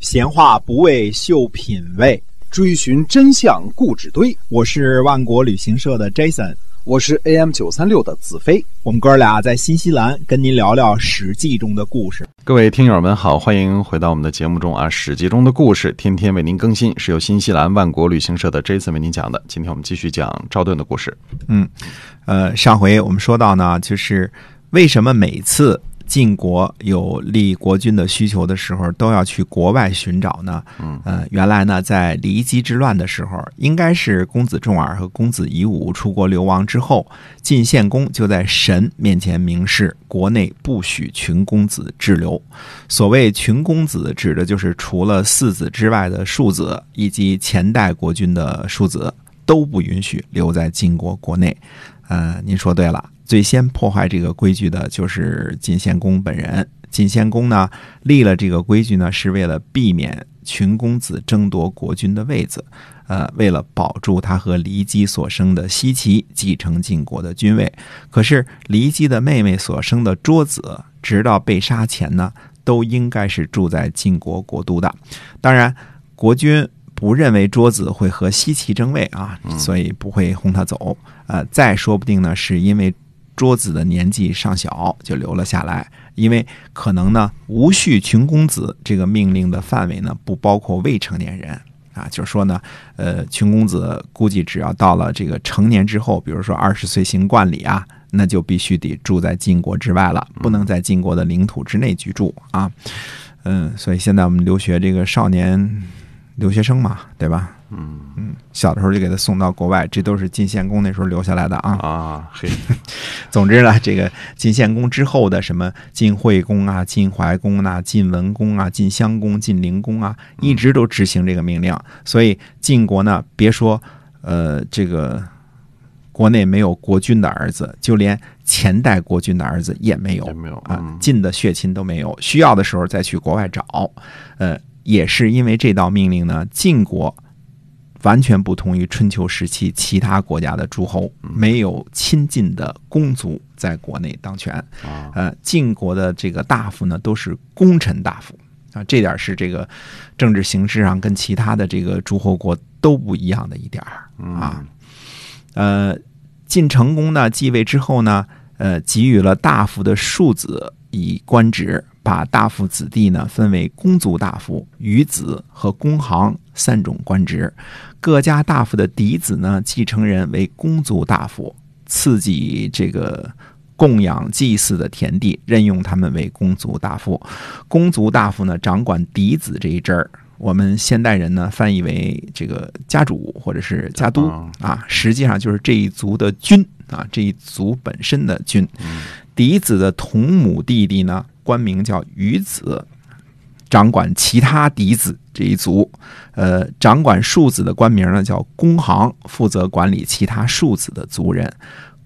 闲话不为秀品味，追寻真相故纸堆。我是万国旅行社的 Jason，我是 AM 九三六的子飞。我们哥俩在新西兰跟您聊聊《史记》中的故事。各位听友们好，欢迎回到我们的节目中啊，《史记》中的故事天天为您更新，是由新西兰万国旅行社的 Jason 为您讲的。今天我们继续讲赵盾的故事。嗯，呃，上回我们说到呢，就是为什么每次。晋国有立国君的需求的时候，都要去国外寻找呢。嗯，呃，原来呢，在骊姬之乱的时候，应该是公子重耳和公子夷吾出国流亡之后，晋献公就在神面前明示，国内不许群公子滞留。所谓群公子，指的就是除了四子之外的庶子以及前代国君的庶子都不允许留在晋国国内。呃，您说对了。最先破坏这个规矩的就是晋献公本人。晋献公呢立了这个规矩呢，是为了避免群公子争夺国君的位子，呃，为了保住他和骊姬所生的奚齐继承晋国的君位。可是骊姬的妹妹所生的卓子，直到被杀前呢，都应该是住在晋国国都的。当然，国君不认为桌子会和奚齐争位啊，所以不会轰他走。呃，再说不定呢，是因为。卓子的年纪尚小，就留了下来。因为可能呢，无序群公子这个命令的范围呢，不包括未成年人啊。就是说呢，呃，群公子估计只要到了这个成年之后，比如说二十岁行冠礼啊，那就必须得住在晋国之外了，不能在晋国的领土之内居住啊。嗯，所以现在我们留学这个少年留学生嘛，对吧？嗯嗯，小的时候就给他送到国外，这都是晋献公那时候留下来的啊啊嘿。总之呢，这个晋献公之后的什么晋惠公啊、晋怀公啊、晋文公啊、晋襄公、晋灵公啊，一直都执行这个命令。所以晋国呢，别说呃这个国内没有国君的儿子，就连前代国君的儿子也没有，没有啊，晋的血亲都没有。需要的时候再去国外找。呃，也是因为这道命令呢，晋国。完全不同于春秋时期其他国家的诸侯，没有亲近的公族在国内当权。呃，晋国的这个大夫呢，都是功臣大夫啊，这点是这个政治形式上跟其他的这个诸侯国都不一样的一点啊。呃，晋成公呢继位之后呢，呃，给予了大夫的庶子以官职。把大夫子弟呢分为公族大夫、余子和公行三种官职，各家大夫的嫡子呢继承人为公族大夫，赐给这个供养祭祀的田地，任用他们为公族大夫。公族大夫呢掌管嫡子这一支儿，我们现代人呢翻译为这个家主或者是家督啊，实际上就是这一族的君啊，这一族本身的君。嫡子的同母弟弟呢？官名叫余子，掌管其他嫡子这一族。呃，掌管庶子的官名呢叫公行，负责管理其他庶子的族人。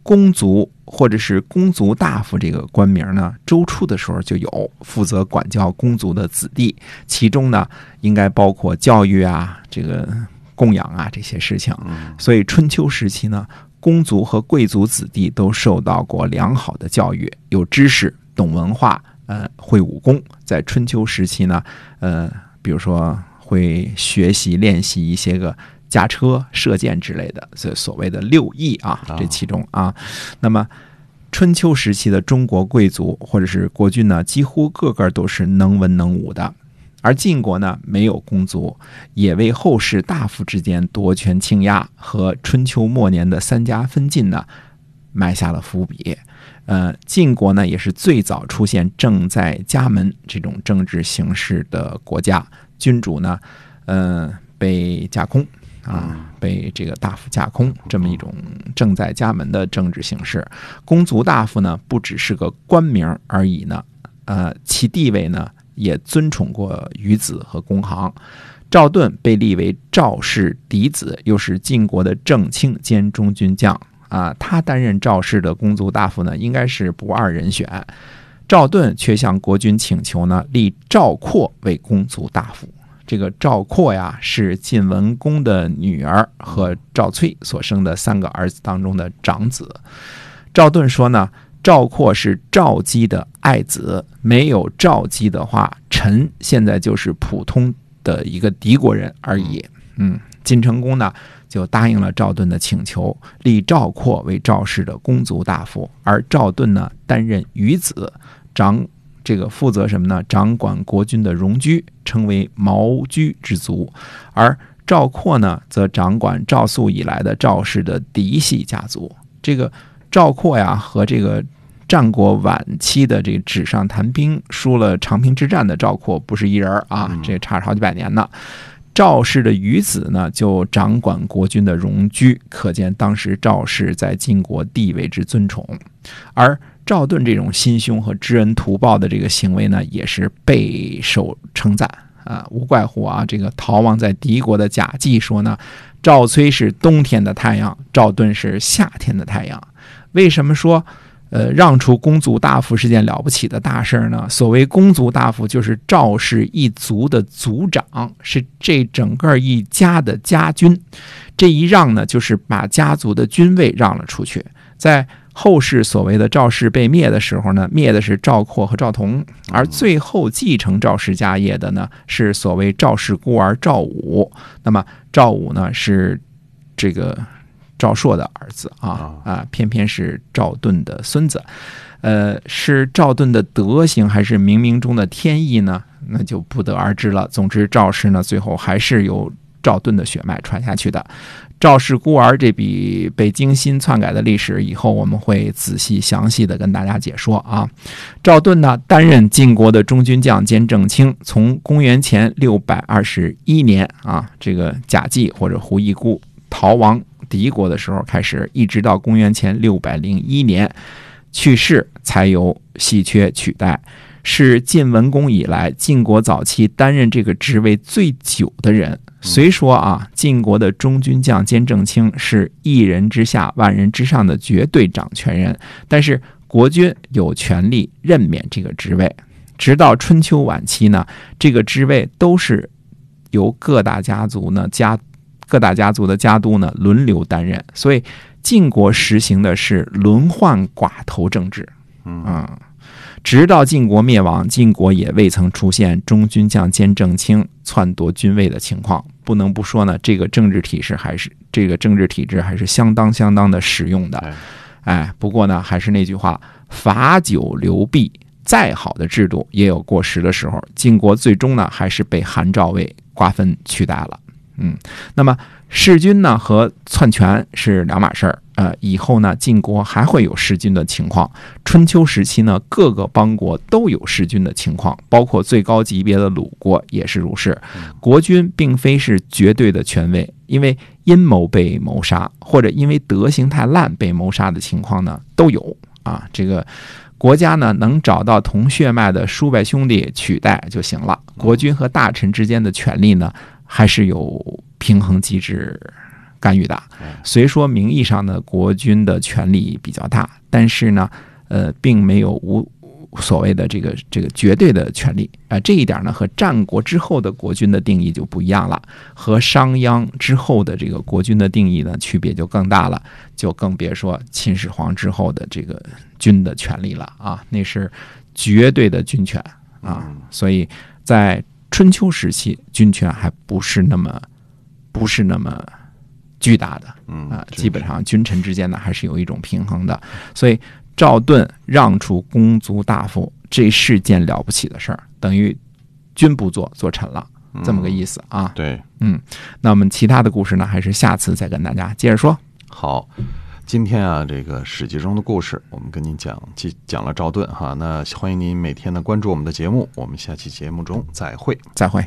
公族或者是公族大夫这个官名呢，周初的时候就有，负责管教公族的子弟，其中呢应该包括教育啊、这个供养啊这些事情。所以春秋时期呢，公族和贵族子弟都受到过良好的教育，有知识，懂文化。呃，会武功，在春秋时期呢，呃，比如说会学习练习一些个驾车、射箭之类的，所所谓的六艺啊，这其中啊，那么春秋时期的中国贵族或者是国君呢，几乎个个都是能文能武的，而晋国呢，没有公族，也为后世大夫之间夺权倾轧和春秋末年的三家分晋呢，埋下了伏笔。呃，晋国呢也是最早出现正在家门这种政治形式的国家，君主呢，呃，被架空啊，被这个大夫架空，这么一种正在家门的政治形式。公族大夫呢，不只是个官名而已呢，呃，其地位呢也尊崇过于子和公行。赵盾被立为赵氏嫡子，又是晋国的正卿兼中军将。啊，他担任赵氏的公族大夫呢，应该是不二人选。赵盾却向国君请求呢，立赵括为公族大夫。这个赵括呀，是晋文公的女儿和赵崔所生的三个儿子当中的长子。赵盾说呢，赵括是赵姬的爱子，没有赵姬的话，臣现在就是普通的一个敌国人而已。嗯，晋成公呢就答应了赵盾的请求，立赵括为赵氏的公族大夫，而赵盾呢担任余子，掌这个负责什么呢？掌管国君的戎居，称为毛居之族，而赵括呢则掌管赵肃以来的赵氏的嫡系家族。这个赵括呀和这个。战国晚期的这个纸上谈兵，输了长平之战的赵括不是一人啊，这差着好几百年呢。赵氏的余子呢，就掌管国君的荣居，可见当时赵氏在晋国地位之尊崇。而赵盾这种心胸和知恩图报的这个行为呢，也是备受称赞啊。无怪乎啊，这个逃亡在敌国的贾季说呢，赵崔是冬天的太阳，赵盾是夏天的太阳。为什么说？呃，让出公族大夫是件了不起的大事儿呢。所谓公族大夫，就是赵氏一族的族长，是这整个一家的家君。这一让呢，就是把家族的君位让了出去。在后世所谓的赵氏被灭的时候呢，灭的是赵括和赵同，而最后继承赵氏家业的呢，是所谓赵氏孤儿赵武。那么赵武呢，是这个。赵朔的儿子啊啊，偏偏是赵盾的孙子，呃，是赵盾的德行还是冥冥中的天意呢？那就不得而知了。总之，赵氏呢，最后还是由赵盾的血脉传下去的。赵氏孤儿这笔被精心篡改的历史，以后我们会仔细详细的跟大家解说啊。赵盾呢，担任晋国的中军将兼正卿，从公元前六百二十一年啊，这个贾季或者胡一孤逃亡。敌国的时候开始，一直到公元前六百零一年去世，才由稀缺取代，是晋文公以来晋国早期担任这个职位最久的人。虽说啊，晋国的中军将兼正卿是一人之下万人之上的绝对掌权人，但是国君有权利任免这个职位。直到春秋晚期呢，这个职位都是由各大家族呢加。各大家族的家督呢轮流担任，所以晋国实行的是轮换寡头政治。嗯，直到晋国灭亡，晋国也未曾出现中军将兼正卿篡夺君位的情况。不能不说呢，这个政治体制还是这个政治体制还是相当相当的实用的。哎，不过呢，还是那句话，罚酒流弊，再好的制度也有过时的时候。晋国最终呢，还是被韩赵魏瓜分取代了。嗯，那么弑君呢和篡权是两码事儿。呃，以后呢晋国还会有弑君的情况。春秋时期呢，各个邦国都有弑君的情况，包括最高级别的鲁国也是如是。国君并非是绝对的权威，因为阴谋被谋杀，或者因为德行太烂被谋杀的情况呢都有啊。这个国家呢能找到同血脉的叔伯兄弟取代就行了。国君和大臣之间的权力呢？还是有平衡机制干预的。虽说名义上的国君的权力比较大，但是呢，呃，并没有无所谓的这个这个绝对的权利啊。这一点呢，和战国之后的国君的定义就不一样了，和商鞅之后的这个国君的定义呢，区别就更大了。就更别说秦始皇之后的这个君的权利了啊，那是绝对的军权啊。所以在春秋时期，军权还不是那么，不是那么巨大的，嗯啊，基本上君臣之间呢还是有一种平衡的。所以赵盾让出公族大夫，这是件了不起的事儿，等于君不做，做臣了，这么个意思啊。对，嗯，那我们其他的故事呢，还是下次再跟大家接着说。好。今天啊，这个史记中的故事，我们跟您讲，讲讲了赵盾哈。那欢迎您每天呢关注我们的节目，我们下期节目中再会，再会。